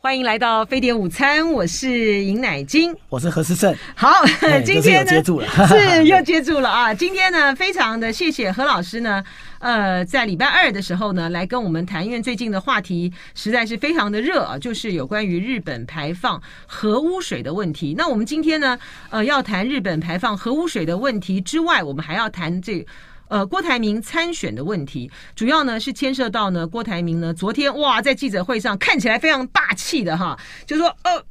欢迎来到飞碟午餐，我是尹乃金，我是何思胜。好，今天呢是 又接住了啊！今天呢，非常的谢谢何老师呢，呃，在礼拜二的时候呢，来跟我们谈，因为最近的话题实在是非常的热啊，就是有关于日本排放核污水的问题。那我们今天呢，呃，要谈日本排放核污水的问题之外，我们还要谈这。呃，郭台铭参选的问题，主要呢是牵涉到呢，郭台铭呢昨天哇，在记者会上看起来非常霸气的哈，就说呃，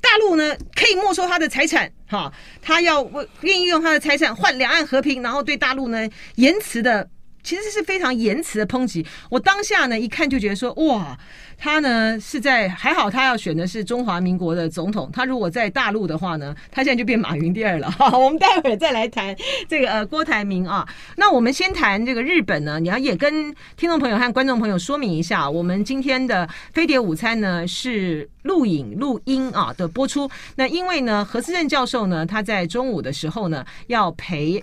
大陆呢可以没收他的财产哈，他要愿意用他的财产换两岸和平，然后对大陆呢言辞的。其实是非常言辞的抨击。我当下呢一看就觉得说，哇，他呢是在还好，他要选的是中华民国的总统。他如果在大陆的话呢，他现在就变马云第二了。好，我们待会儿再来谈这个呃郭台铭啊。那我们先谈这个日本呢，你要也跟听众朋友和观众朋友说明一下，我们今天的飞碟午餐呢是录影录音啊的播出。那因为呢，何思正教授呢，他在中午的时候呢要陪。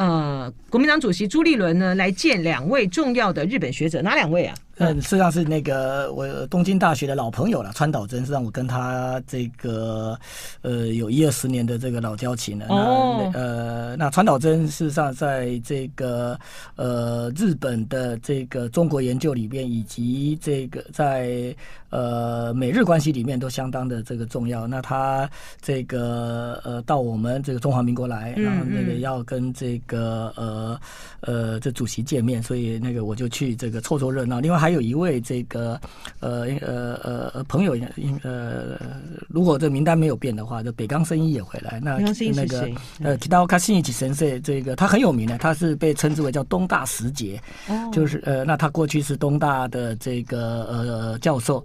呃，国民党主席朱立伦呢来见两位重要的日本学者，哪两位啊？嗯，实际上是那个我东京大学的老朋友了，川岛真，是让我跟他这个呃有一二十年的这个老交情了。哦。那呃，那川岛真事实上在这个呃日本的这个中国研究里边，以及这个在呃美日关系里面都相当的这个重要。那他这个呃到我们这个中华民国来，然后那个要跟这个呃呃这主席见面，所以那个我就去这个凑凑热闹。另外还。有一位这个呃呃呃朋友，呃，如果这名单没有变的话，就北冈生一也回来。那那个呃，Kitaoka Shinichi 先生，这个他很有名的，他是被称之为叫东大时节，哦、就是呃，那他过去是东大的这个呃教授。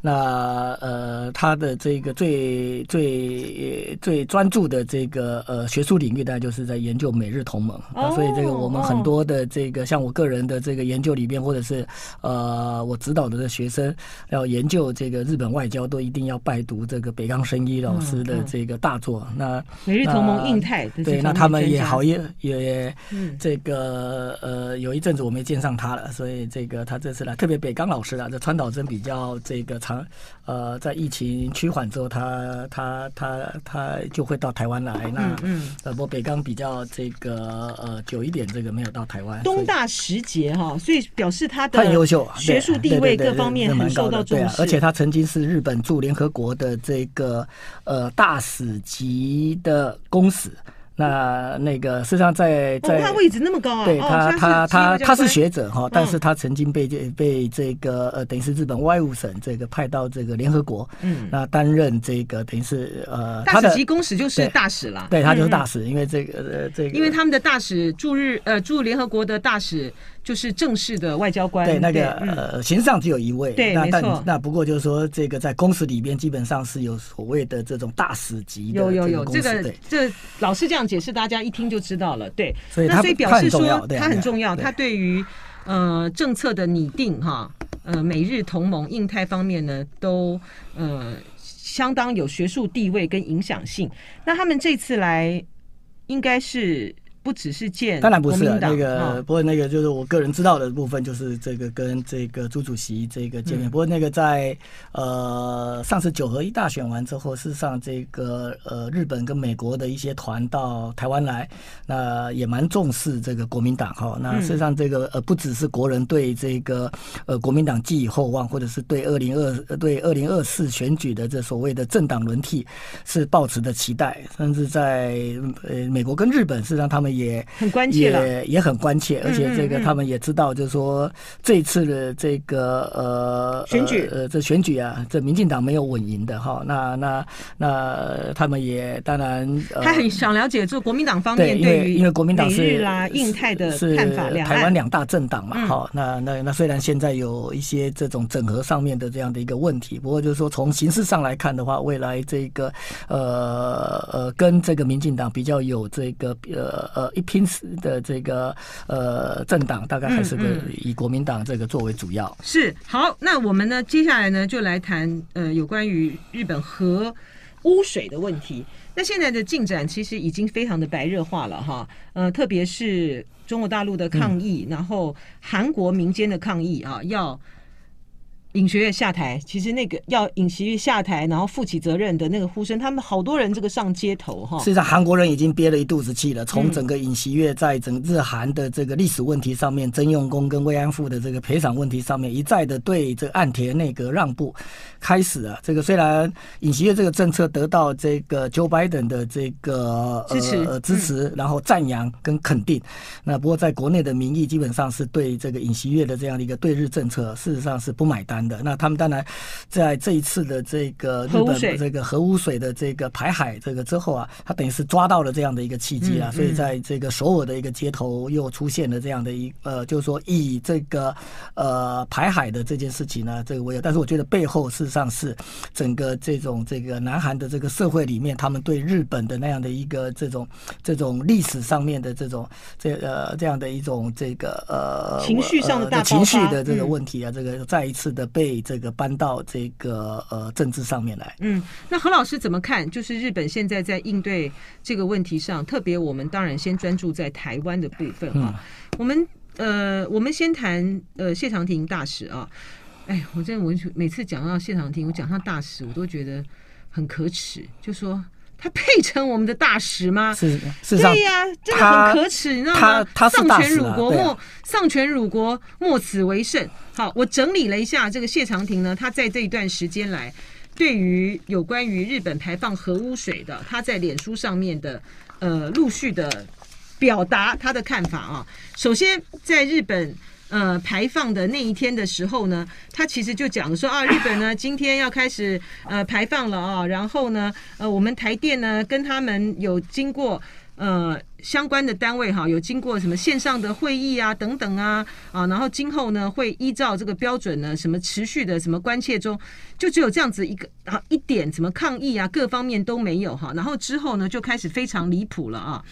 那呃，他的这个最最最专注的这个呃学术领域，大概就是在研究美日同盟。哦、所以这个我们很多的这个，像我个人的这个研究里边，或者是呃我指导的学生要研究这个日本外交，都一定要拜读这个北冈伸一老师的这个大作。嗯嗯、那美日同盟、印太对，那他们也好也也这个呃有一阵子我没见上他了，所以这个他这次来，特别北冈老师啊，这川岛真比较这个。呃，在疫情趋缓之后，他他他他就会到台湾来。那嗯，呃，不过北冈比较这个呃久一点，这个没有到台湾。东大时节哈，所以表示他的很优秀，学术地位各方面很受到重视。而且他曾经是日本驻联合国的这个呃大使级的公使。那那个实际上在在他位置那么高啊？对他他他他是学者哈，但是他曾经被被这个呃等于是日本外务省这个派到这个联合国，嗯，那担任这个等于是呃大使级公使就是大使了，对他就是大使，因为这个呃这个。因为他们的大使驻日呃驻联合国的大使。就是正式的外交官，对那个呃，形式上只有一位，对，那但那不过就是说，这个在公使里边基本上是有所谓的这种大使级的，有有有这个这老师这样解释，大家一听就知道了，对。所以他所以表示说，他很重要，他对于呃政策的拟定哈，呃美日同盟、印太方面呢，都呃相当有学术地位跟影响性。那他们这次来应该是。不只是见，当然不是那个，不过那个就是我个人知道的部分，就是这个跟这个朱主席这个见面。不过那个在呃上次九合一大选完之后，事实上这个呃日本跟美国的一些团到台湾来，那也蛮重视这个国民党哈。那事实上这个呃不只是国人对这个呃国民党寄予厚望，或者是对二零二对二零二四选举的这所谓的政党轮替是抱持的期待，甚至在呃美国跟日本，事实上他们。也很关切也也很关切，而且这个他们也知道，就是说这一次的这个呃选举呃这选举啊，这民进党没有稳赢的哈。那那那他们也当然，他很想了解，就国民党方面对于因为国民党是啦印太的看法，台湾两大政党嘛。好，那那那虽然现在有一些这种整合上面的这样的一个问题，不过就是说从形式上来看的话，未来这个呃呃跟这个民进党比较有这个呃呃。一拼死的这个呃政党，大概还是个以国民党这个作为主要。是好，那我们呢，接下来呢，就来谈呃有关于日本核污水的问题。那现在的进展其实已经非常的白热化了哈，呃，特别是中国大陆的抗议，嗯、然后韩国民间的抗议啊，要尹学月下台，其实那个要尹锡悦下台，然后负起责任的那个呼声，他们好多人这个上街头哈。实际上，韩国人已经憋了一肚子气了。从整个尹锡悦在整日韩的这个历史问题上面，曾用功跟慰安妇的这个赔偿问题上面，一再的对这个岸田内阁让步开始啊。这个虽然尹锡悦这个政策得到这个 Joe Biden 的这个支持、呃、支持，然后赞扬跟肯定。那不过在国内的民意基本上是对这个尹锡悦的这样的一个对日政策，事实上是不买单的。那他们当然在这一次的这个日本的这个核污水的这个排海这个之后啊，他等于是抓到了这样的一个契机啊，所以在这个首尔的一个街头又出现了这样的一呃，就是说以这个呃排海的这件事情呢，这个我有，但是我觉得背后事实上是整个这种这个南韩的这个社会里面，他们对日本的那样的一个这种这种历史上面的这种这呃这样的一种这个呃情绪上的大情绪的这个问题啊，这个再一次的被。这个搬到这个呃政治上面来，嗯，那何老师怎么看？就是日本现在在应对这个问题上，特别我们当然先专注在台湾的部分哈、啊。我们呃，我们先谈呃谢长廷大使啊。哎，我真的我每次讲到谢长廷，我讲他大使，我都觉得很可耻，就说。他配称我们的大使吗？是，是对呀、啊，真的很可耻，你知道吗？他丧权辱国，莫丧权辱国，莫此为甚。好，我整理了一下这个谢长廷呢，他在这一段时间来，对于有关于日本排放核污水的，他在脸书上面的呃陆续的表达他的看法啊。首先，在日本。呃，排放的那一天的时候呢，他其实就讲说啊，日本呢今天要开始呃排放了啊，然后呢，呃，我们台电呢跟他们有经过呃相关的单位哈，有经过什么线上的会议啊等等啊啊，然后今后呢会依照这个标准呢，什么持续的什么关切中，就只有这样子一个啊一点什么抗议啊各方面都没有哈，然后之后呢就开始非常离谱了啊，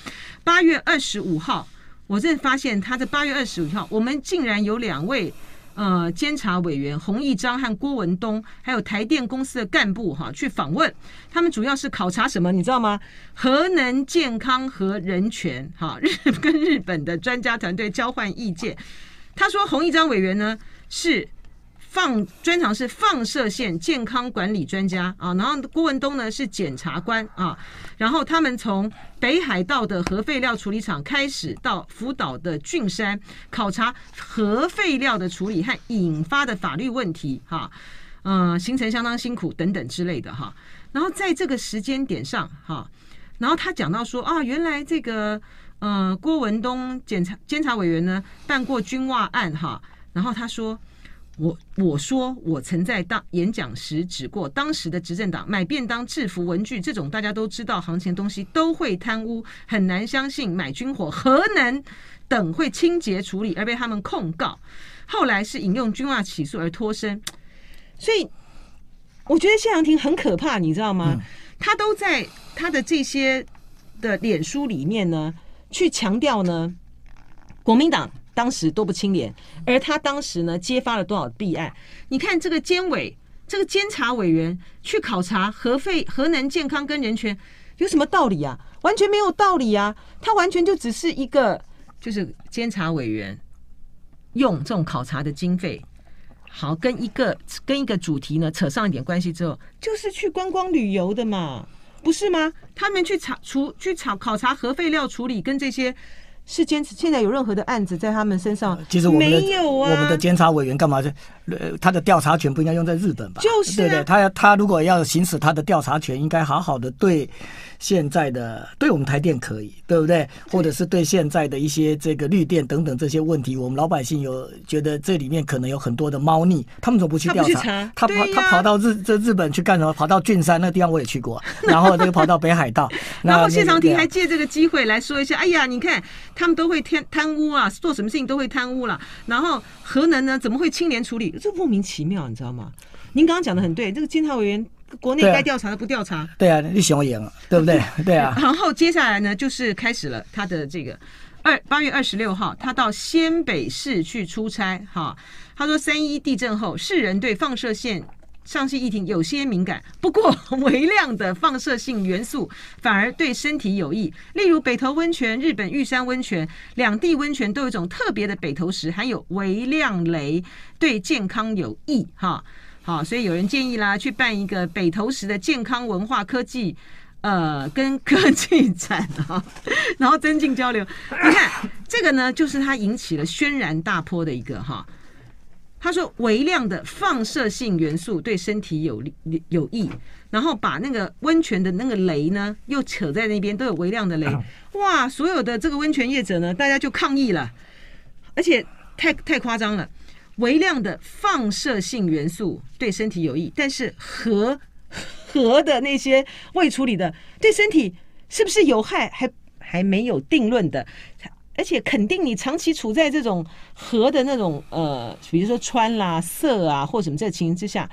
八月二十五号。我这发现，他在八月二十五号，我们竟然有两位呃监察委员洪义章和郭文东，还有台电公司的干部哈去访问，他们主要是考察什么，你知道吗？核能健康和人权哈，日 跟日本的专家团队交换意见。他说，洪义章委员呢是。放专长是放射线健康管理专家啊，然后郭文东呢是检察官啊，然后他们从北海道的核废料处理厂开始，到福岛的郡山考察核废料的处理和引发的法律问题哈，嗯，行程相当辛苦等等之类的哈，然后在这个时间点上哈，然后他讲到说啊，原来这个呃郭文东检察监察委员呢办过军袜案哈，然后他说。我我说我曾在当演讲时指过，当时的执政党买便当、制服、文具这种大家都知道行情的东西都会贪污，很难相信买军火、核能等会清洁处理而被他们控告。后来是引用军袜起诉而脱身，所以我觉得谢长廷很可怕，你知道吗？他都在他的这些的脸书里面呢，去强调呢，国民党。当时都不清廉，而他当时呢，揭发了多少弊案？你看这个监委，这个监察委员去考察核废、核能健康跟人权，有什么道理啊？完全没有道理啊！他完全就只是一个，就是监察委员用这种考察的经费，好跟一个跟一个主题呢扯上一点关系之后，就是去观光旅游的嘛，不是吗？他们去查处去查考察核废料处理跟这些。是坚持，现在有任何的案子在他们身上？其实我们的没有啊，我们的监察委员干嘛去？呃，他的调查权不应该用在日本吧？就是、啊、对对，他他如果要行使他的调查权，应该好好的对现在的对我们台电可以，对不对？或者是对现在的一些这个绿电等等这些问题，我们老百姓有觉得这里面可能有很多的猫腻，他们怎么不去调查？他，跑他跑到日这日本去干什么？跑到郡山那个地方我也去过，然后这个跑到北海道，然后谢长廷还借这个机会来说一下，哎呀，你看。他们都会贪贪污啊，做什么事情都会贪污了。然后核能呢，怎么会清廉处理？这莫名其妙，你知道吗？您刚刚讲的很对，这个监察委员国内该调查的不调查，对啊，你想我赢了，对不对？对啊。然后接下来呢，就是开始了他的这个二八月二十六号，他到仙北市去出差哈。他说三一地震后，世人对放射线上汽议题有些敏感，不过微量的放射性元素 反而对身体有益。例如北投温泉、日本玉山温泉两地温泉都有一种特别的北投石，含有微量镭，对健康有益。哈，好，所以有人建议啦，去办一个北投石的健康文化科技。呃，跟科技展啊，然后增进交流。你看这个呢，就是它引起了轩然大波的一个哈。他说微量的放射性元素对身体有利有益，然后把那个温泉的那个镭呢，又扯在那边，都有微量的镭。哇，所有的这个温泉业者呢，大家就抗议了，而且太太夸张了，微量的放射性元素对身体有益，但是核。核的那些未处理的，对身体是不是有害，还还没有定论的，而且肯定你长期处在这种核的那种呃，比如说穿啦、色啊或什么这情形之下。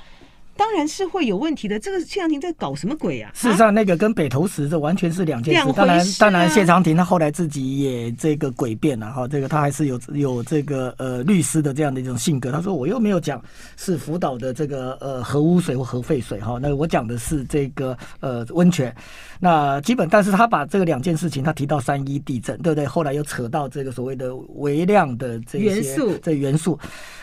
当然是会有问题的。这个谢长廷在搞什么鬼啊？事实上，那个跟北投石这完全是两件事。当然，当然，谢长廷他后来自己也这个诡辩了哈。这个他还是有有这个呃律师的这样的一种性格。他说：“我又没有讲是福岛的这个呃核污水或核废水哈，那我讲的是这个呃温泉。那基本，但是他把这个两件事情，他提到三一地震，对不对？后来又扯到这个所谓的微量的这些元素，这元素。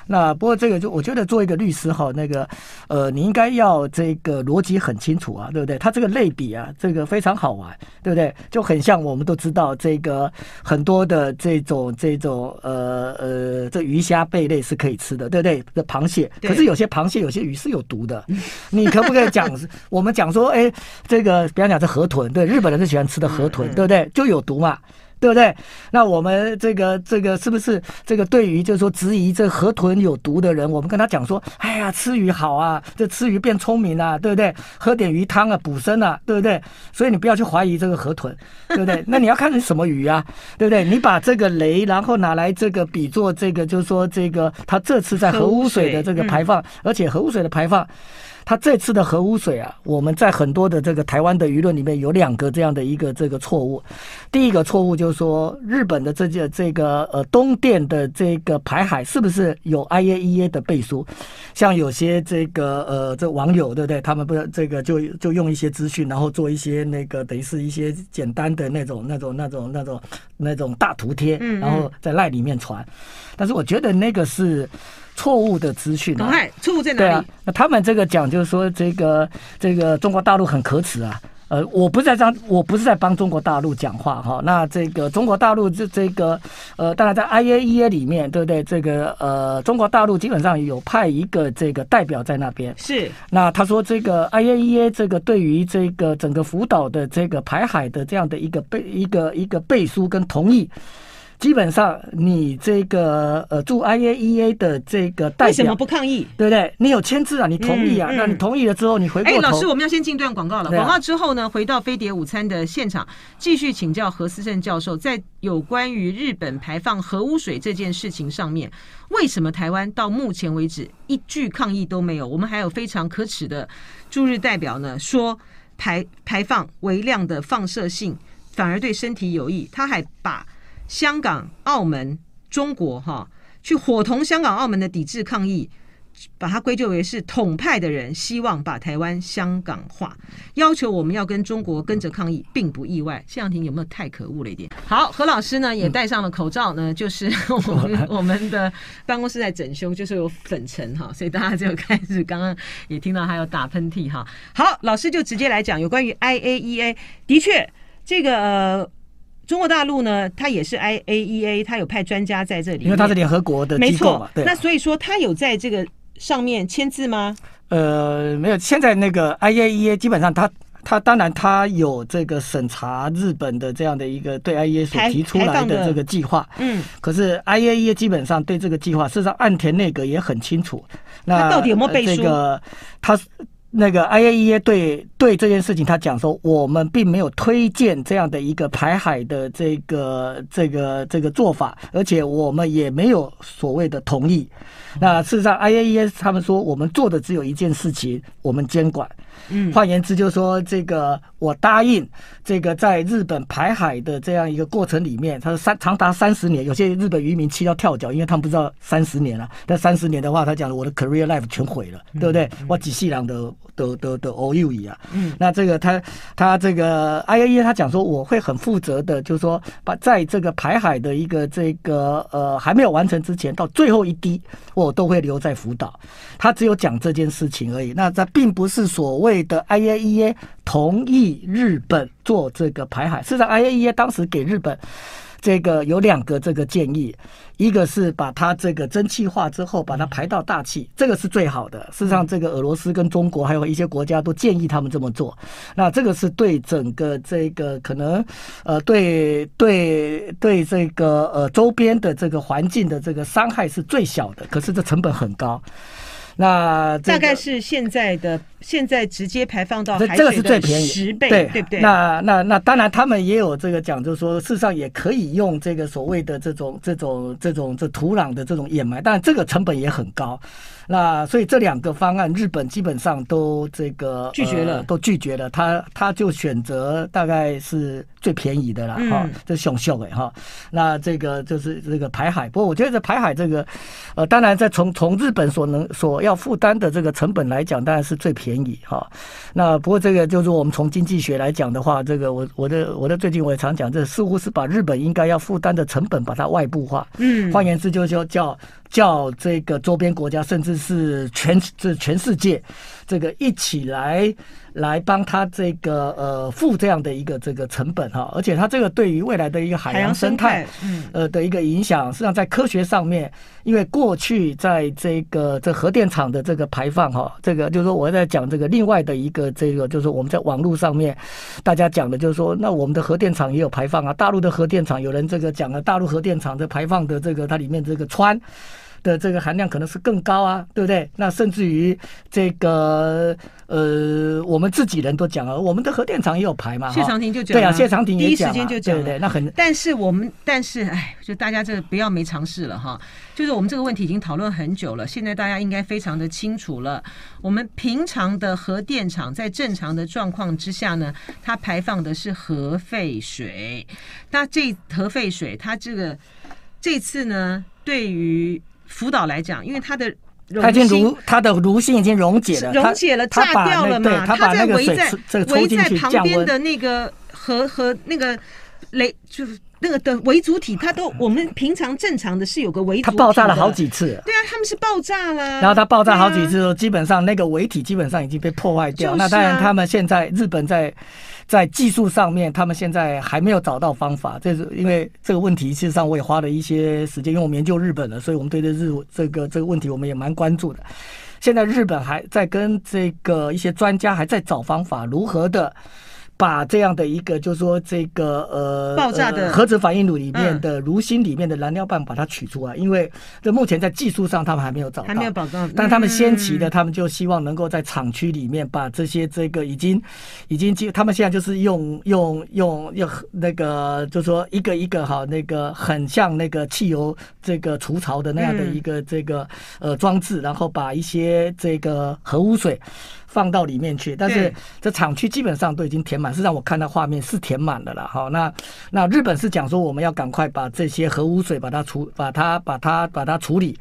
那不过这个就我觉得做一个律师哈，那个呃你应该要这个逻辑很清楚啊，对不对？它这个类比啊，这个非常好玩，对不对？就很像我们都知道这个很多的这种这种呃呃这鱼虾贝类是可以吃的，对不对？这螃蟹，可是有些螃蟹有些鱼是有毒的，你可不可以讲？我们讲说，哎，这个比方讲这河豚，对，日本人是喜欢吃的河豚，对不对？就有毒嘛。对不对？那我们这个这个是不是这个对于就是说质疑这河豚有毒的人，我们跟他讲说，哎呀，吃鱼好啊，这吃鱼变聪明啊，对不对？喝点鱼汤啊，补身啊，对不对？所以你不要去怀疑这个河豚，对不对？那你要看你什么鱼啊，对不对？你把这个雷，然后拿来这个比作这个，就是说这个他这次在核污水的这个排放，而且核污水的排放。他这次的核污水啊，我们在很多的这个台湾的舆论里面有两个这样的一个这个错误。第一个错误就是说，日本的这件这个呃东电的这个排海是不是有 IAEA 的背书？像有些这个呃这网友对不对？他们不是这个就就用一些资讯，然后做一些那个等于是一些简单的那种那种那种那种那种大图贴，然后在赖里面传。但是我觉得那个是。错误的资讯，错误在哪里？对啊，那他们这个讲就是说，这个这个中国大陆很可耻啊。呃，我不是在帮，我不是在帮中国大陆讲话哈。那这个中国大陆这这个呃，当然在 IAEA 里面，对不对？这个呃，中国大陆基本上有派一个这个代表在那边。是。那他说这个 IAEA 这个对于这个整个福岛的这个排海的这样的一个背一个一个背书跟同意。基本上，你这个呃驻 IAEA 的这个代表为什么不抗议？对不对？你有签字啊，你同意啊？嗯嗯、那你同意了之后，你回过头。哎，老师，我们要先进段广告了。广告之后呢，回到飞碟午餐的现场，继续请教何思正教授，在有关于日本排放核污水这件事情上面，为什么台湾到目前为止一句抗议都没有？我们还有非常可耻的驻日代表呢，说排排放微量的放射性反而对身体有益，他还把。香港、澳门、中国，哈，去伙同香港、澳门的抵制抗议，把它归咎为是统派的人希望把台湾香港化，要求我们要跟中国跟着抗议，并不意外。谢长廷有没有太可恶了一点？好，何老师呢也戴上了口罩呢，就是我们我们的办公室在整修，就是有粉尘哈，所以大家就开始刚刚也听到他有打喷嚏哈。好，老师就直接来讲有关于 IAEA，的确这个。呃中国大陆呢，它也是 IAEA，它有派专家在这里，因为它是联合国的机构嘛。对，那所以说它有在这个上面签字吗？呃，没有。现在那个 IAEA 基本上它，它它当然它有这个审查日本的这样的一个对 IAEA 所提出来的这个计划。嗯。可是 IAEA 基本上对这个计划，事实上岸田内阁也很清楚。那到底有没有背书？这个他。那个 IAEA 对对这件事情，他讲说，我们并没有推荐这样的一个排海的这个这个这个做法，而且我们也没有所谓的同意。那事实上，IAEA 他们说，我们做的只有一件事情，我们监管。换言之，就是说这个我答应这个在日本排海的这样一个过程里面，他说三长达三十年，有些日本渔民气到跳脚，因为他们不知道三十年了。但三十年的话，他讲我的 career life 全毁了，对不对？我几细郎的的的的 all you 啊。嗯，那这个他他这个 IAEA 他讲说我会很负责的，就是说把在这个排海的一个这个呃还没有完成之前，到最后一滴我都会留在福岛。他只有讲这件事情而已。那这并不是所谓的 IAEA 同意日本做这个排海。事实上，IAEA 当时给日本这个有两个这个建议。一个是把它这个蒸汽化之后，把它排到大气，这个是最好的。事实上，这个俄罗斯跟中国还有一些国家都建议他们这么做。那这个是对整个这个可能呃，对对对这个呃周边的这个环境的这个伤害是最小的，可是这成本很高。那、这个、大概是现在的现在直接排放到海这个是最便宜十倍，对对不对？那那那当然，他们也有这个讲，就是说，事实上也可以用这个所谓的这种这种这种这土壤的这种掩埋，但这个成本也很高。那所以这两个方案，日本基本上都这个拒绝了，呃、都拒绝了。他他就选择大概是最便宜的了哈，这熊秀哎哈。那这个就是这个排海，不过我觉得这排海这个，呃，当然在从从日本所能所要负担的这个成本来讲，当然是最便宜哈。那不过这个就是我们从经济学来讲的话，这个我我的我的最近我也常讲，这似乎是把日本应该要负担的成本把它外部化。嗯，换言之就是说叫。叫这个周边国家，甚至是全这全世界，这个一起来来帮他这个呃付这样的一个这个成本哈，而且它这个对于未来的一个海洋生态，嗯呃的一个影响，实际上在科学上面，因为过去在这个这核电厂的这个排放哈，这个就是说我在讲这个另外的一个这个就是我们在网络上面大家讲的就是说，那我们的核电厂也有排放啊，大陆的核电厂有人这个讲了，大陆核电厂的排放的这个它里面这个氚。的这个含量可能是更高啊，对不对？那甚至于这个呃，我们自己人都讲了，我们的核电厂也有排嘛。谢长廷就讲，对啊，谢长廷也，第一时间就讲，对对，那很。但是我们，但是哎，就大家这个不要没尝试了哈。就是我们这个问题已经讨论很久了，现在大家应该非常的清楚了。我们平常的核电厂在正常的状况之下呢，它排放的是核废水。那这核废水，它这个这次呢，对于福岛来讲，因为它的它已经如它的炉芯已经溶解了，溶解了，炸掉了嘛。它把那个水在围在旁边的那个和和那个雷，就是那个的微组体，它都我们平常正常的是有个微组体，它爆炸了好几次。对啊，他们是爆炸啦。然后它爆炸好几次，基本上那个围体基本上已经被破坏掉。那当然，他们现在日本在。在技术上面，他们现在还没有找到方法。这是因为这个问题，事实上我也花了一些时间，因为我们研究日本的，所以我们对这日这个这个问题我们也蛮关注的。现在日本还在跟这个一些专家还在找方法，如何的。把这样的一个，就是说这个呃，爆炸的核子反应炉里面的炉芯里面的燃料棒把它取出来，因为这目前在技术上他们还没有找到，还没有保障。但他们先期的，他们就希望能够在厂区里面把这些这个已经已经，他们现在就是用用用用那个，就是说一个一个哈，那个很像那个汽油这个除槽的那样的一个这个呃装置，然后把一些这个核污水。放到里面去，但是这厂区基本上都已经填满。是让我看到画面是填满的了，哈。那那日本是讲说我们要赶快把这些核污水把它处把它把它把它处理，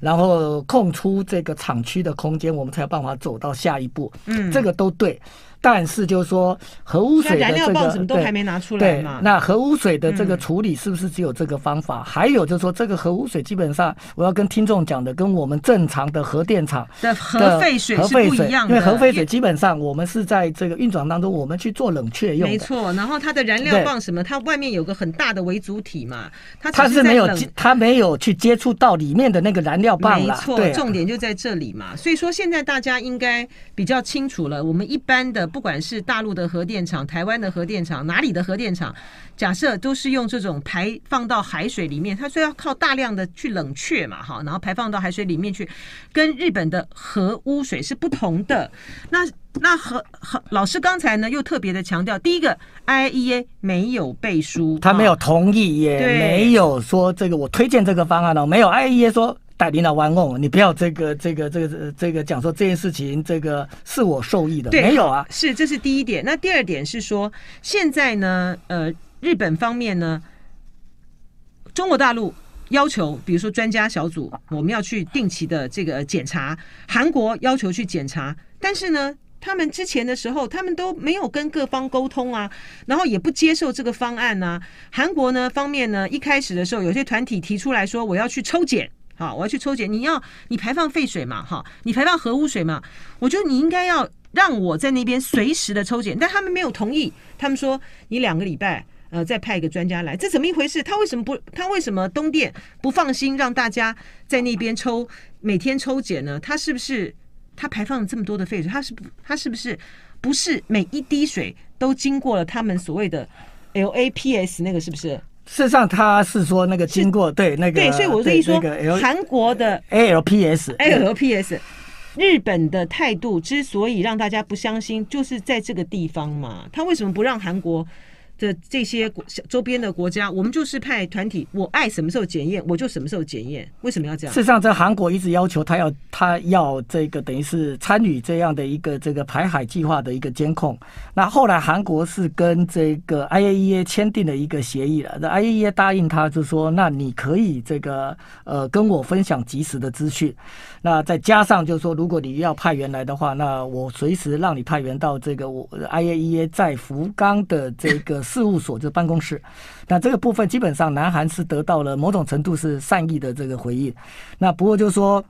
然后空出这个厂区的空间，我们才有办法走到下一步。嗯，这个都对。但是就是说，核污水的这个什么都还没拿出来嘛。那核污水的这个处理是不是只有这个方法？还有就是说，这个核污水基本上，我要跟听众讲的，跟我们正常的核电厂的核废水是不一样的。因为核废水基本上我们是在这个运转当中，我们去做冷却用。没错，然后它的燃料棒什么，它外面有个很大的为主体嘛，它它是没有它没有去接触到里面的那个燃料棒。没错，重点就在这里嘛。所以说现在大家应该比较清楚了，我们一般的。不管是大陆的核电厂、台湾的核电厂、哪里的核电厂，假设都是用这种排放到海水里面，它说要靠大量的去冷却嘛，哈，然后排放到海水里面去，跟日本的核污水是不同的。那那和和老师刚才呢又特别的强调，第一个 IAEA 没有背书，他没有同意，也没有说这个我推荐这个方案哦，没有 IAEA 说。带领导玩弄，你不要这个这个这个这个讲说这件事情这个是我受益的，没有啊，是这是第一点。那第二点是说，现在呢，呃，日本方面呢，中国大陆要求，比如说专家小组，我们要去定期的这个检查，韩国要求去检查，但是呢。他们之前的时候，他们都没有跟各方沟通啊，然后也不接受这个方案呢、啊。韩国呢方面呢，一开始的时候，有些团体提出来说，我要去抽检，好，我要去抽检。你要你排放废水嘛，哈，你排放核污水嘛，我觉得你应该要让我在那边随时的抽检，但他们没有同意。他们说，你两个礼拜，呃，再派一个专家来，这怎么一回事？他为什么不？他为什么东电不放心让大家在那边抽，每天抽检呢？他是不是？他排放了这么多的废水，他是不，他是不是不是每一滴水都经过了他们所谓的 LAPS 那个是不是？事实上，他是说那个经过对那个对，所以我是一说，韩国的 ALPS ALPS，日本的态度之所以让大家不相信，就是在这个地方嘛，他为什么不让韩国？的这些国周边的国家，我们就是派团体，我爱什么时候检验，我就什么时候检验。为什么要这样？事实上，在韩国一直要求他要他要这个等于是参与这样的一个这个排海计划的一个监控。那后来韩国是跟这个 IAEA 签订了一个协议了，那 IAEA 答应他就说，那你可以这个呃跟我分享及时的资讯。那再加上就是说，如果你要派员来的话，那我随时让你派员到这个我 IAEA 在福冈的这个。事务所就是办公室，那这个部分基本上南韩是得到了某种程度是善意的这个回应。那不过就是说，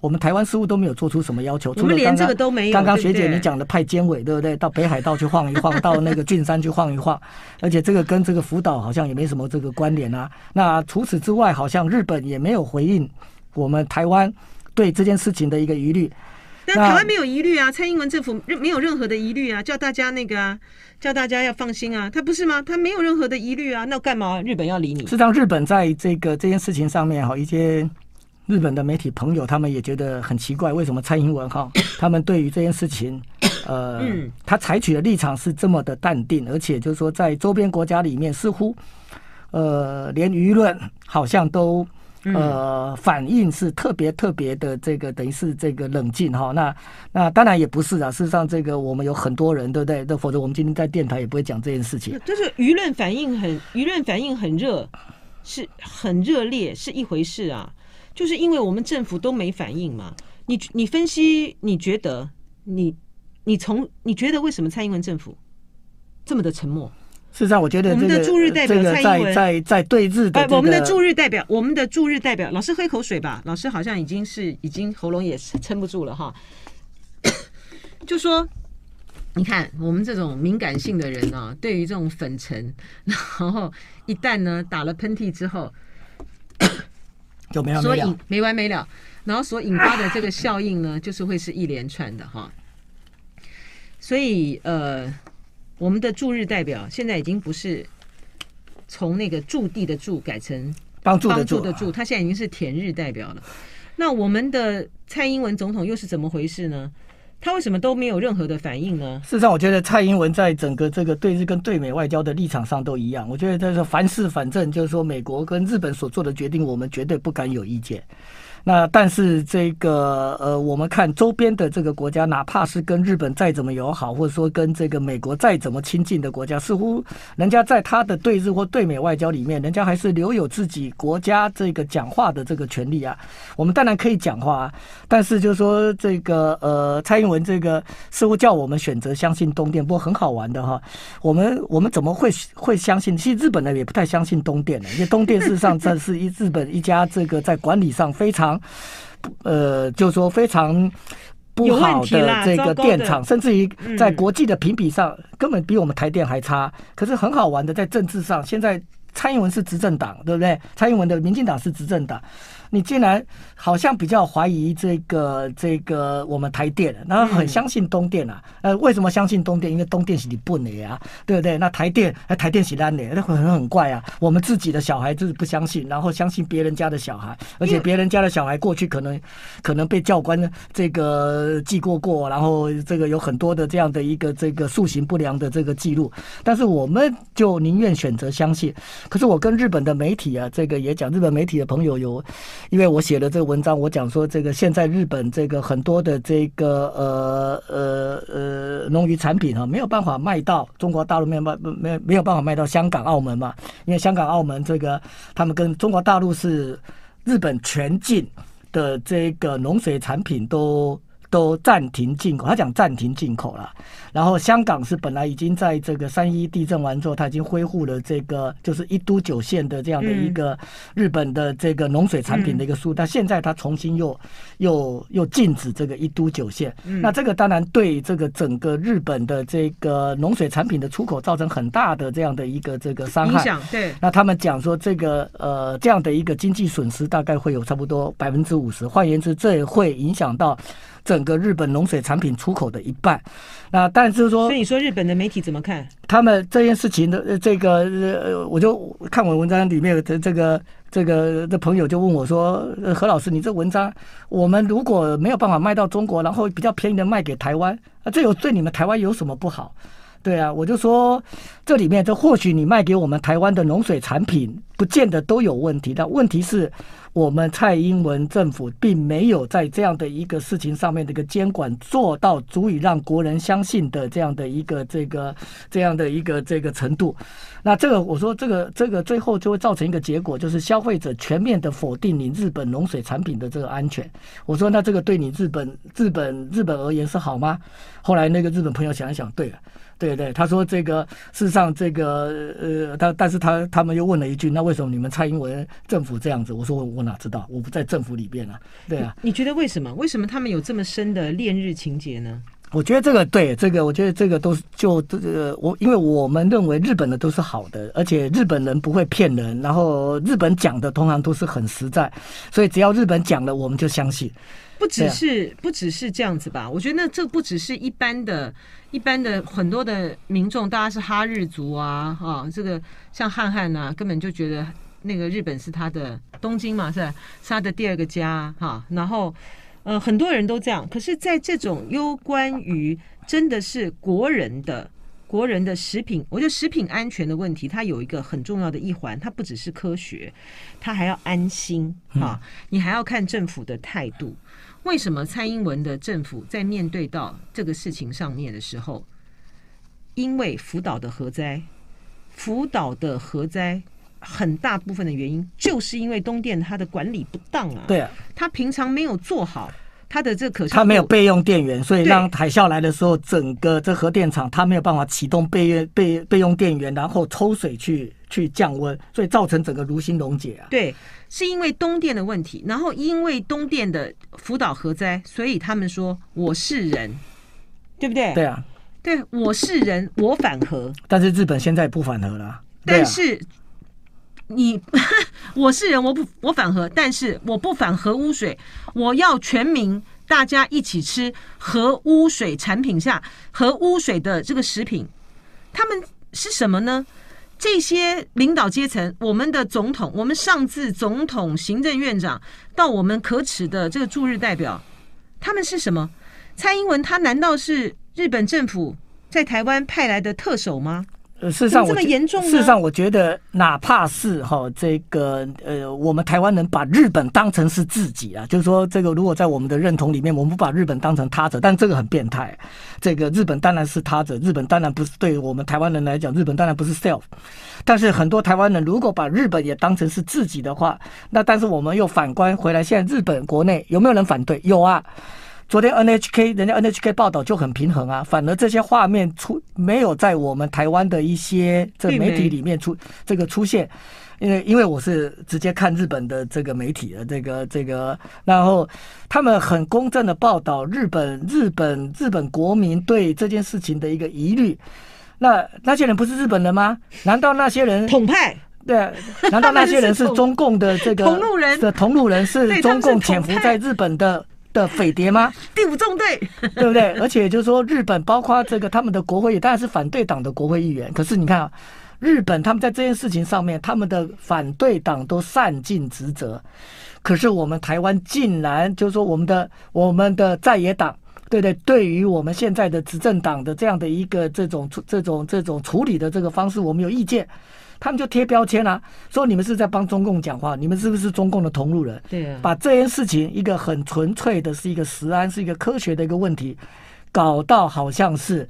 我们台湾似乎都没有做出什么要求，除了连这个都没有。刚刚学姐你讲的派监委对不对？到北海道去晃一晃，到那个郡山去晃一晃，而且这个跟这个福岛好像也没什么这个关联啊。那除此之外，好像日本也没有回应我们台湾对这件事情的一个疑虑。但台湾没有疑虑啊，蔡英文政府没有任何的疑虑啊，叫大家那个啊，叫大家要放心啊，他不是吗？他没有任何的疑虑啊，那干嘛日本要理你？是让日本在这个这件事情上面哈，一些日本的媒体朋友他们也觉得很奇怪，为什么蔡英文哈，他们对于这件事情，呃，他采取的立场是这么的淡定，而且就是说在周边国家里面似乎，呃，连舆论好像都。呃，反应是特别特别的，这个等于是这个冷静哈。那那当然也不是啊。事实上，这个我们有很多人，对不对？那否则我们今天在电台也不会讲这件事情。就是舆论反应很，舆论反应很热，是很热烈，是一回事啊。就是因为我们政府都没反应嘛。你你分析，你觉得你你从你觉得为什么蔡英文政府这么的沉默？事实上，我觉得、这个、我们的驻日代表蔡英文在在在对日的、这个，我们的驻日代表，我们的驻日代表，老师喝一口水吧。老师好像已经是已经喉咙也撑不住了哈。就说，你看我们这种敏感性的人啊，对于这种粉尘，然后一旦呢打了喷嚏之后，就没完没了，没完没了，然后所引发的这个效应呢，就是会是一连串的哈。所以呃。我们的驻日代表现在已经不是从那个驻地的驻改成帮助的助，他现在已经是田日代表了。那我们的蔡英文总统又是怎么回事呢？他为什么都没有任何的反应呢？事实上，我觉得蔡英文在整个这个对日跟对美外交的立场上都一样。我觉得他说凡事反正就是说，美国跟日本所做的决定，我们绝对不敢有意见。那但是这个呃，我们看周边的这个国家，哪怕是跟日本再怎么友好，或者说跟这个美国再怎么亲近的国家，似乎人家在他的对日或对美外交里面，人家还是留有自己国家这个讲话的这个权利啊。我们当然可以讲话，但是就是说这个呃，蔡英文这个似乎叫我们选择相信东电，不过很好玩的哈。我们我们怎么会会相信？其实日本人也不太相信东电的，因为东电事实上这是一日本一家这个在管理上非常。呃，就是说非常不好的这个电厂，甚至于在国际的评比上，根本比我们台电还差。可是很好玩的，在政治上，现在蔡英文是执政党，对不对？蔡英文的民进党是执政党。你竟然好像比较怀疑这个这个我们台电，然后很相信东电啊？呃，为什么相信东电？因为东电是你笨的呀，对不对？那台电，哎，台电是烂的，那很很怪啊。我们自己的小孩就是不相信，然后相信别人家的小孩，而且别人家的小孩过去可能可能被教官这个记过过，然后这个有很多的这样的一个这个塑形不良的这个记录，但是我们就宁愿选择相信。可是我跟日本的媒体啊，这个也讲，日本媒体的朋友有，因为我写了这个文章，我讲说这个现在日本这个很多的这个呃呃呃农渔产品啊，没有办法卖到中国大陆，没有办没没有办法卖到香港、澳门嘛，因为香港、澳门这个他们跟中国大陆是日本全境的这个农水产品都。都暂停进口，他讲暂停进口了。然后香港是本来已经在这个三一地震完之后，他已经恢复了这个就是一都九县的这样的一个日本的这个农水产品的一个输，但现在他重新又又又禁止这个一都九县。那这个当然对这个整个日本的这个农水产品的出口造成很大的这样的一个这个伤害。对。那他们讲说这个呃这样的一个经济损失大概会有差不多百分之五十，换言之，这也会影响到。整个日本农水产品出口的一半，那但是说，所以你说日本的媒体怎么看？他们这件事情的这个，呃，我就看我文章里面的这个这个的朋友就问我说：“何老师，你这文章，我们如果没有办法卖到中国，然后比较便宜的卖给台湾，啊，这有对你们台湾有什么不好？”对啊，我就说这里面，这或许你卖给我们台湾的农水产品，不见得都有问题，但问题是。我们蔡英文政府并没有在这样的一个事情上面的一个监管做到足以让国人相信的这样的一个这个这样的一个这个程度。那这个我说这个这个最后就会造成一个结果，就是消费者全面的否定你日本农水产品的这个安全。我说那这个对你日本日本日本而言是好吗？后来那个日本朋友想一想，对了。对对，他说这个事实上这个呃，他但是他他们又问了一句，那为什么你们蔡英文政府这样子？我说我我哪知道，我不在政府里边啊。对啊，你觉得为什么？为什么他们有这么深的恋日情节呢？我觉得这个对这个，我觉得这个都是就这个我，因为我们认为日本的都是好的，而且日本人不会骗人，然后日本讲的通常都是很实在，所以只要日本讲了，我们就相信。不只是不只是这样子吧？我觉得那这不只是一般的、一般的很多的民众，大家是哈日族啊，哈，这个像汉汉呐，根本就觉得那个日本是他的东京嘛，是吧？是他的第二个家哈。然后，呃，很多人都这样。可是，在这种攸关于真的是国人的国人的食品，我觉得食品安全的问题，它有一个很重要的一环，它不只是科学，它还要安心哈。你还要看政府的态度。为什么蔡英文的政府在面对到这个事情上面的时候，因为福岛的核灾，福岛的核灾很大部分的原因就是因为东电它的管理不当啊，对啊，他平常没有做好他的这可，他没有备用电源，所以让海啸来的时候，整个这核电厂它没有办法启动备用备备用电源，然后抽水去去降温，所以造成整个炉心溶解啊，对。是因为东电的问题，然后因为东电的福岛核灾，所以他们说我是人，对不对？对啊，对，我是人，我反核。但是日本现在不反核了。但是你 我是人，我不我反核，但是我不反核污水，我要全民大家一起吃核污水产品下核污水的这个食品，他们是什么呢？这些领导阶层，我们的总统，我们上至总统、行政院长，到我们可耻的这个驻日代表，他们是什么？蔡英文他难道是日本政府在台湾派来的特首吗？呃，事实上，这么严重。事实上，我觉得，哪怕是哈这个呃，我们台湾人把日本当成是自己啊，就是说，这个如果在我们的认同里面，我们不把日本当成他者，但这个很变态。这个日本当然是他者，日本当然不是对我们台湾人来讲，日本当然不是 self。但是很多台湾人如果把日本也当成是自己的话，那但是我们又反观回来，现在日本国内有没有人反对？有啊。昨天 NHK 人家 NHK 报道就很平衡啊，反而这些画面出没有在我们台湾的一些这媒体里面出这个出现，因为因为我是直接看日本的这个媒体的这个这个，然后他们很公正的报道日本日本日本国民对这件事情的一个疑虑，那那些人不是日本人吗？难道那些人统派？对，难道那些人是中共的这个 同路人的同路人是中共潜伏在日本的？的匪谍吗？第五纵队，对不对？而且就是说，日本包括这个他们的国会也，当然是反对党的国会议员。可是你看啊，日本他们在这件事情上面，他们的反对党都善尽职责。可是我们台湾竟然就是说，我们的我们的在野党对对，对于我们现在的执政党的这样的一个这种这种这种处理的这个方式，我们有意见。他们就贴标签啊，说你们是在帮中共讲话，你们是不是中共的同路人？对啊，把这件事情一个很纯粹的是一个实安，是一个科学的一个问题，搞到好像是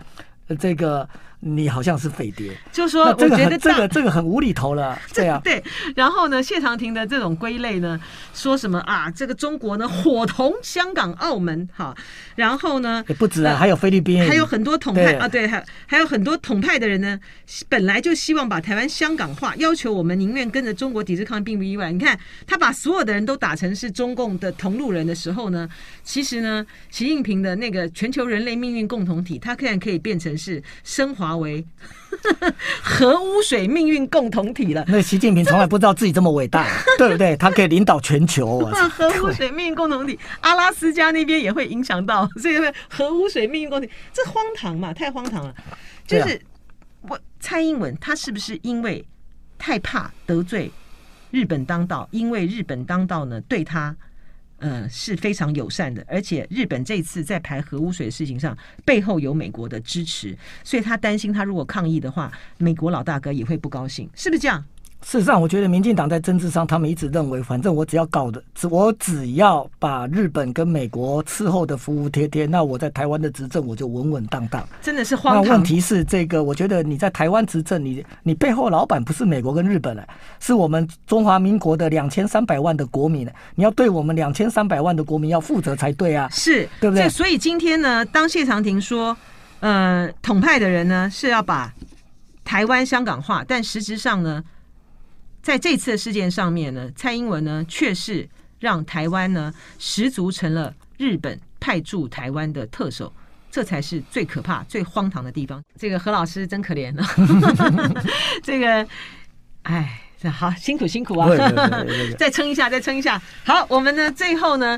这个。你好像是匪谍，就说我觉得这这个这个很无厘头了，对啊，对。然后呢，谢长廷的这种归类呢，说什么啊？这个中国呢，伙同香港、澳门，哈。然后呢，也不止啊，还有菲律宾，还有很多统派啊，对，还还有很多统派的人呢，本来就希望把台湾香港化，要求我们宁愿跟着中国抵制抗，并不意外。你看他把所有的人都打成是中共的同路人的时候呢，其实呢，习近平的那个全球人类命运共同体，他竟然可以变成是升华。为 核污水命运共同体了。那习近平从来不知道自己这么伟大，对不对？他可以领导全球。核污水命运共同体，阿拉斯加那边也会影响到，所以核污水命运共同体，这荒唐嘛，太荒唐了。就是我蔡英文，他是不是因为太怕得罪日本当道？因为日本当道呢，对他。呃，是非常友善的，而且日本这次在排核污水的事情上，背后有美国的支持，所以他担心他如果抗议的话，美国老大哥也会不高兴，是不是这样？事实上，我觉得民进党在政治上，他们一直认为，反正我只要搞的，我只要把日本跟美国伺候的服服帖帖，那我在台湾的执政我就稳稳当当。真的是荒唐。那问题是，这个我觉得你在台湾执政，你你背后老板不是美国跟日本了，是我们中华民国的两千三百万的国民，你要对我们两千三百万的国民要负责才对啊，是对不对？所以今天呢，当谢长廷说，呃，统派的人呢是要把台湾香港化，但实质上呢。在这次的事件上面呢，蔡英文呢却是让台湾呢十足成了日本派驻台湾的特首，这才是最可怕、最荒唐的地方。这个何老师真可怜啊！这个，哎，好辛苦辛苦啊！再撑一下，再撑一下。好，我们呢最后呢，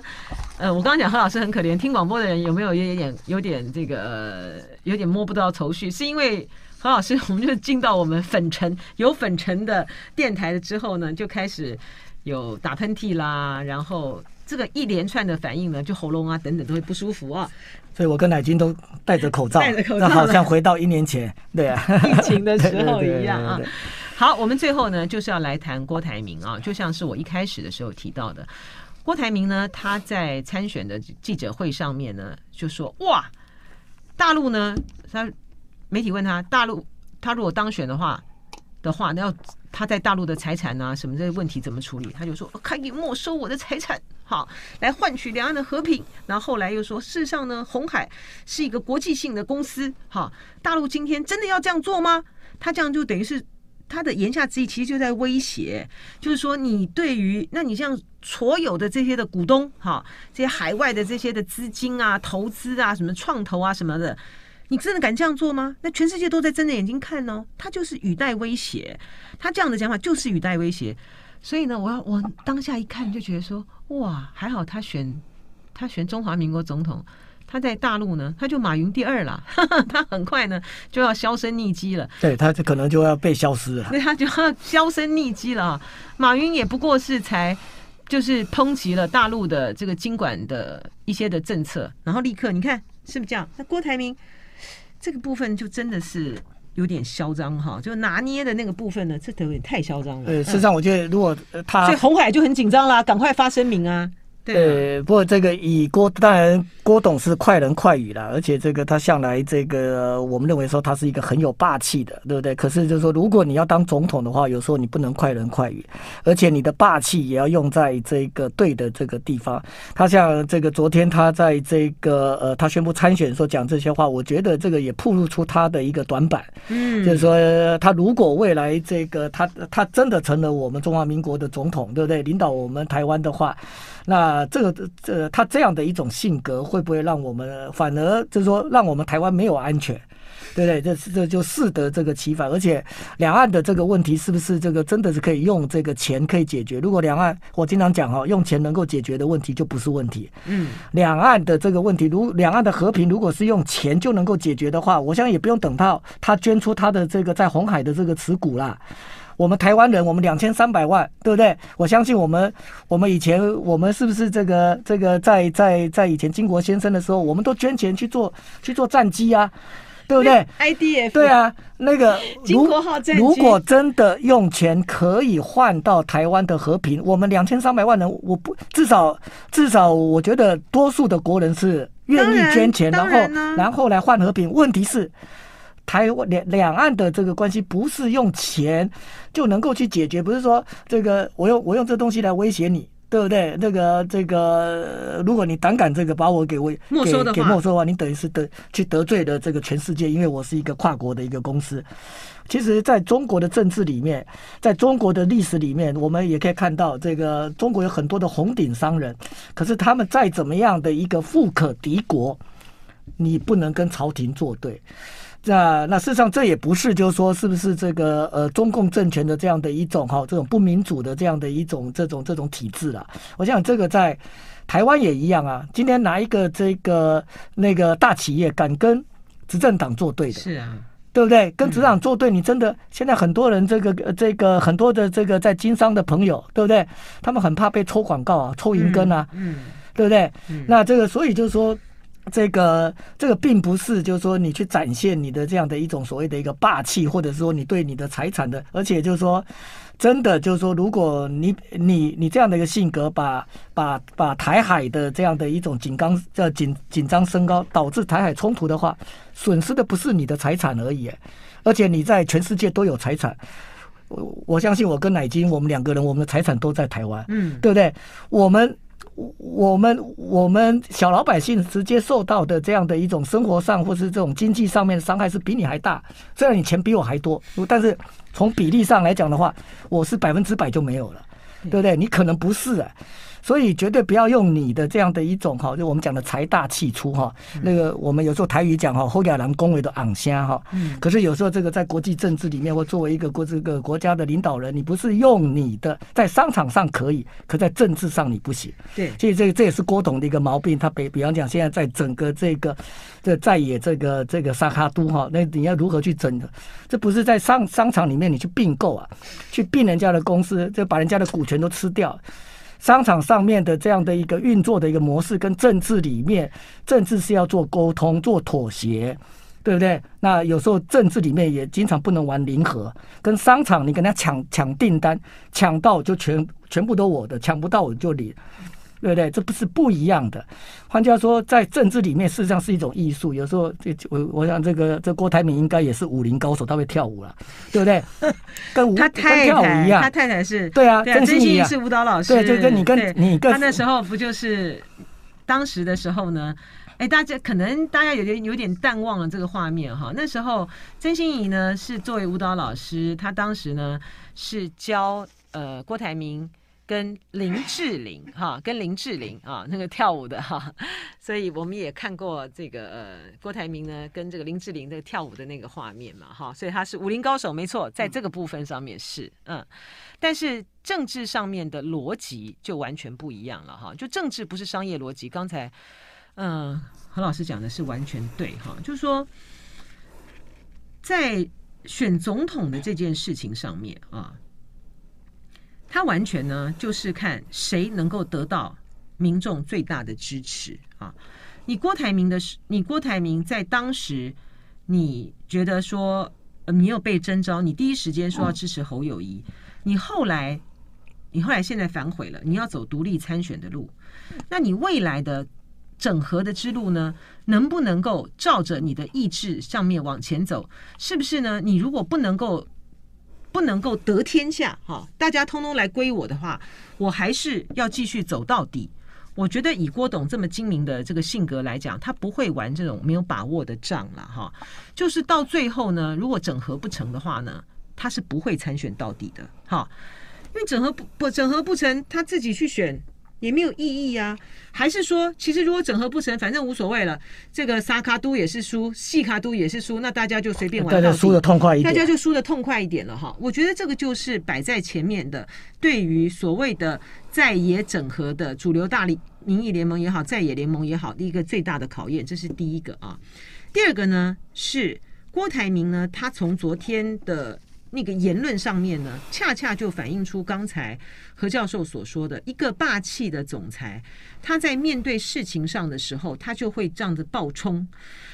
呃，我刚刚讲何老师很可怜，听广播的人有没有有点有点这个、呃、有点摸不到头绪？是因为。何老师，我们就进到我们粉尘有粉尘的电台了之后呢，就开始有打喷嚏啦，然后这个一连串的反应呢，就喉咙啊等等都会不舒服啊。所以我跟乃君都戴着口罩，戴着口罩，好像回到一年前，对啊，疫情的时候一样啊。好，我们最后呢就是要来谈郭台铭啊，就像是我一开始的时候提到的，郭台铭呢他在参选的记者会上面呢就说哇，大陆呢他。媒体问他，大陆他如果当选的话的话，那要他在大陆的财产啊什么这些问题怎么处理？他就说可以没收我的财产，好来换取两岸的和平。然后后来又说，事实上呢，红海是一个国际性的公司，哈，大陆今天真的要这样做吗？他这样就等于是他的言下之意，其实就在威胁，就是说你对于那你像所有的这些的股东，哈，这些海外的这些的资金啊、投资啊、什么创投啊什么的。你真的敢这样做吗？那全世界都在睁着眼睛看哦。他就是语带威胁，他这样的讲法就是语带威胁。所以呢，我要我当下一看就觉得说，哇，还好他选他选中华民国总统，他在大陆呢，他就马云第二了，他很快呢就要销声匿迹了。对，他就可能就要被消失了，对，他就要销声匿迹了啊。马云也不过是才就是抨击了大陆的这个经管的一些的政策，然后立刻你看是不是这样？那郭台铭。这个部分就真的是有点嚣张哈，就拿捏的那个部分呢，这有点太嚣张了。呃，事实上，我觉得如果他，所以红海就很紧张啦，赶快发声明啊。对、呃，不过这个以郭当然郭董是快人快语了，而且这个他向来这个我们认为说他是一个很有霸气的，对不对？可是就是说，如果你要当总统的话，有时候你不能快人快语，而且你的霸气也要用在这个对的这个地方。他像这个昨天他在这个呃他宣布参选的时候讲这些话，我觉得这个也暴露出他的一个短板。嗯，就是说他如果未来这个他他真的成了我们中华民国的总统，对不对？领导我们台湾的话。那这个这他这样的一种性格，会不会让我们反而就是说，让我们台湾没有安全，对不对？这这就适得这个其反。而且两岸的这个问题，是不是这个真的是可以用这个钱可以解决？如果两岸，我经常讲哈，用钱能够解决的问题就不是问题。嗯，两岸的这个问题，如两岸的和平，如果是用钱就能够解决的话，我想也不用等到他捐出他的这个在红海的这个持股啦。我们台湾人，我们两千三百万，对不对？我相信我们，我们以前我们是不是这个这个在在在以前金国先生的时候，我们都捐钱去做去做战机啊，对不对？IDF 对啊，那个如果真的用钱可以换到台湾的和平，我们两千三百万人，我不至少至少我觉得多数的国人是愿意捐钱，然，然后然后来换和平。问题是。台湾两两岸的这个关系不是用钱就能够去解决，不是说这个我用我用这东西来威胁你，对不对？那个这个，如果你胆敢这个把我给威没收的话，给没收的话，你等于是得去得罪了这个全世界，因为我是一个跨国的一个公司。其实，在中国的政治里面，在中国的历史里面，我们也可以看到，这个中国有很多的红顶商人，可是他们再怎么样的一个富可敌国，你不能跟朝廷作对。那那事实上这也不是，就是说是不是这个呃中共政权的这样的一种哈这种不民主的这样的一种这种这种体制了。我想这个在台湾也一样啊。今天拿一个这个那个大企业敢跟执政党作对的？是啊，对不对？跟执政党作对，你真的现在很多人这个这个很多的这个在经商的朋友，对不对？他们很怕被抽广告啊，抽银根啊，嗯，对不对？那这个所以就是说。这个这个并不是，就是说你去展现你的这样的一种所谓的一个霸气，或者说你对你的财产的，而且就是说，真的就是说，如果你你你这样的一个性格把，把把把台海的这样的一种紧张叫紧紧张升高，导致台海冲突的话，损失的不是你的财产而已，而且你在全世界都有财产。我我相信我跟乃金，我们两个人，我们的财产都在台湾，嗯，对不对？我们。我们我们小老百姓直接受到的这样的一种生活上或是这种经济上面的伤害是比你还大，虽然你钱比我还多，但是从比例上来讲的话，我是百分之百就没有了，对不对？你可能不是啊。所以绝对不要用你的这样的一种哈，就我们讲的财大气粗哈。那个我们有时候台语讲哈，后亚兰恭维的昂虾哈。可是有时候这个在国际政治里面，或作为一个国这个国家的领导人，你不是用你的在商场上可以，可在政治上你不行。对，所以这个这也是郭董的一个毛病。他比比方讲，现在在整个这个这在野这个这个沙哈都哈，那你要如何去整的？这不是在商商场里面你去并购啊，去并人家的公司，就把人家的股权都吃掉。商场上面的这样的一个运作的一个模式，跟政治里面，政治是要做沟通、做妥协，对不对？那有时候政治里面也经常不能玩零和，跟商场你跟他抢抢订单，抢到就全全部都我的，抢不到我就你。对不对？这不是不一样的。换句话说，在政治里面，事实上是一种艺术。有时候，这我我想，这个这郭台铭应该也是武林高手，他会跳舞了，对不对？跟舞他太太跟跳舞一样，他太太是对啊，曾心怡是舞蹈老师，对，就跟你跟你跟他那时候不就是当时的时候呢？哎，大家可能大家有点有点淡忘了这个画面哈。那时候曾心怡呢是作为舞蹈老师，他当时呢是教呃郭台铭。跟林志玲 哈，跟林志玲啊，那个跳舞的哈，所以我们也看过这个呃郭台铭呢跟这个林志玲的跳舞的那个画面嘛哈，所以他是武林高手没错，在这个部分上面是嗯，但是政治上面的逻辑就完全不一样了哈，就政治不是商业逻辑，刚才嗯何老师讲的是完全对哈，就是说在选总统的这件事情上面啊。他完全呢，就是看谁能够得到民众最大的支持啊！你郭台铭的，你郭台铭在当时，你觉得说，呃，你有被征召，你第一时间说要支持侯友谊，你后来，你后来现在反悔了，你要走独立参选的路，那你未来的整合的之路呢，能不能够照着你的意志上面往前走？是不是呢？你如果不能够。不能够得天下哈，大家通通来归我的话，我还是要继续走到底。我觉得以郭董这么精明的这个性格来讲，他不会玩这种没有把握的仗了哈。就是到最后呢，如果整合不成的话呢，他是不会参选到底的哈。因为整合不不整合不成，他自己去选。也没有意义啊，还是说，其实如果整合不成，反正无所谓了。这个沙卡都也是输，细卡都也是输，那大家就随便玩。大家输的痛快一点，大家就输的痛快一点了哈。我觉得这个就是摆在前面的，对于所谓的在野整合的主流大民意联盟也好，在野联盟也好，一个最大的考验，这是第一个啊。第二个呢是郭台铭呢，他从昨天的那个言论上面呢，恰恰就反映出刚才何教授所说的一个霸气的总裁，他在面对事情上的时候，他就会这样子暴冲。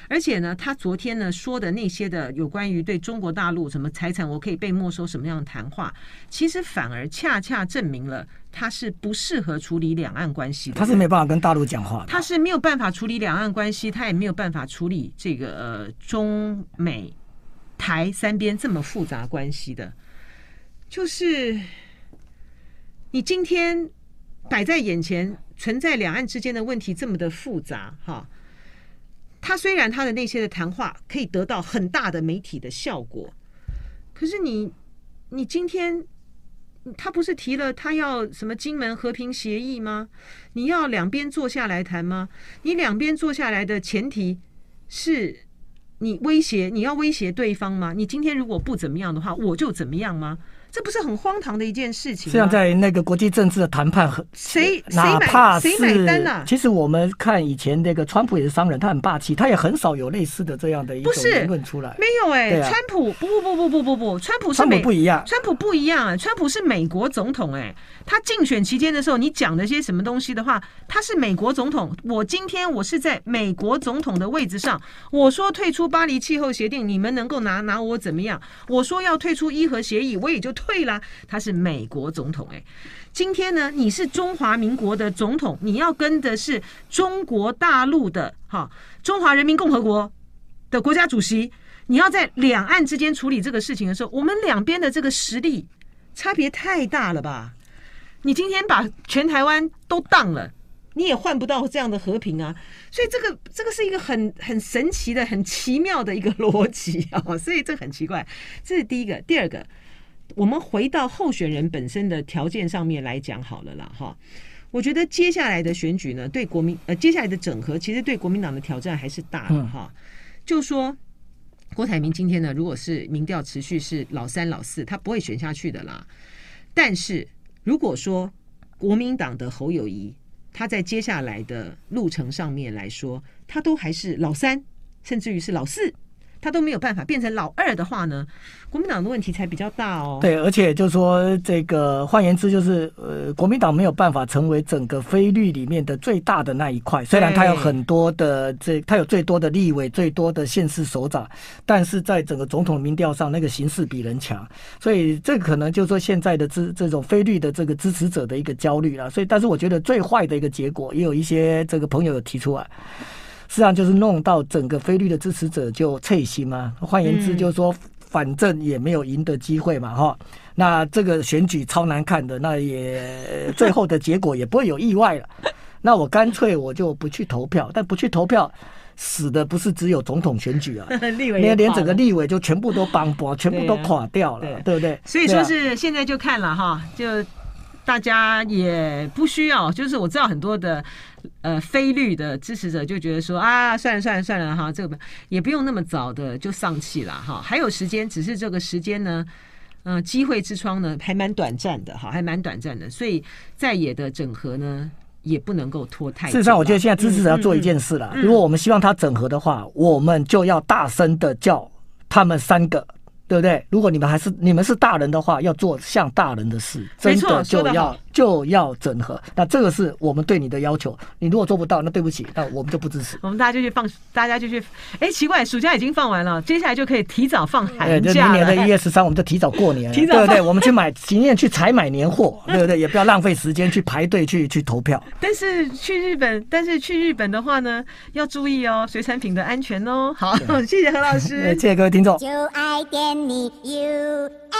而且呢，他昨天呢说的那些的有关于对中国大陆什么财产我可以被没收什么样的谈话，其实反而恰恰证明了他是不适合处理两岸关系的。他是没办法跟大陆讲话，他是没有办法处理两岸关系，他也没有办法处理这个呃中美。台三边这么复杂关系的，就是你今天摆在眼前，存在两岸之间的问题这么的复杂哈。他虽然他的那些的谈话可以得到很大的媒体的效果，可是你你今天他不是提了他要什么金门和平协议吗？你要两边坐下来谈吗？你两边坐下来的前提是。你威胁，你要威胁对方吗？你今天如果不怎么样的话，我就怎么样吗？这不是很荒唐的一件事情吗？这样在那个国际政治的谈判，谁哪怕是谁买单啊？其实我们看以前那个川普也是商人，他很霸气，他也很少有类似的这样的一种言论出来。没有哎、欸，啊、川普不不不不不不不，川普是美川普不一样，川普不一样啊，川普是美国总统哎、欸，他竞选期间的时候，你讲的些什么东西的话，他是美国总统。我今天我是在美国总统的位置上，我说退出巴黎气候协定，你们能够拿拿我怎么样？我说要退出伊核协议，我也就退了。他是美国总统哎，今天呢，你是中华民国的总统，你要跟的是中国大陆的哈中华人民共和国的国家主席，你要在两岸之间处理这个事情的时候，我们两边的这个实力差别太大了吧？你今天把全台湾都当了，你也换不到这样的和平啊！所以这个这个是一个很很神奇的、很奇妙的一个逻辑啊！所以这很奇怪，这是第一个，第二个。我们回到候选人本身的条件上面来讲好了啦，哈，我觉得接下来的选举呢，对国民呃，接下来的整合，其实对国民党的挑战还是大的哈。就说郭台铭今天呢，如果是民调持续是老三老四，他不会选下去的啦。但是如果说国民党的侯友谊，他在接下来的路程上面来说，他都还是老三，甚至于是老四。他都没有办法变成老二的话呢，国民党的问题才比较大哦。对，而且就是说，这个换言之，就是呃，国民党没有办法成为整个非绿里面的最大的那一块。虽然他有很多的这，他有最多的立委、最多的县市首长，但是在整个总统民调上，那个形势比人强。所以这可能就是说现在的这这种非绿的这个支持者的一个焦虑了。所以，但是我觉得最坏的一个结果，也有一些这个朋友有提出来。实际上就是弄到整个菲律的支持者就脆心嘛。换言之，就是说反正也没有赢的机会嘛，哈。那这个选举超难看的，那也最后的结果也不会有意外了。那我干脆我就不去投票，但不去投票，死的不是只有总统选举啊，连连整个立委就全部都崩盘，全部都垮掉了，对不对？所以说是现在就看了哈，就。大家也不需要，就是我知道很多的呃非律的支持者就觉得说啊，算了算了算了哈，这个也不用那么早的就丧气了哈，还有时间，只是这个时间呢，嗯、呃，机会之窗呢还蛮短暂的哈，还蛮短暂的，所以在野的整合呢也不能够拖太久。事实上，我觉得现在支持者要做一件事了，嗯嗯嗯、如果我们希望他整合的话，我们就要大声的叫他们三个。对不对？如果你们还是你们是大人的话，要做像大人的事，真的就要就要整合。那这个是我们对你的要求。你如果做不到，那对不起，那我们就不支持。我们大家就去放，大家就去。哎，奇怪，暑假已经放完了，接下来就可以提早放寒假。明年的一月十三，我们就提早过年，提早对不对？我们去买，今年去采买年货，对不对？也不要浪费时间去排队去去投票。但是去日本，但是去日本的话呢，要注意哦，水产品的安全哦。好，谢谢何老师，谢谢各位听众。就爱点你 UFO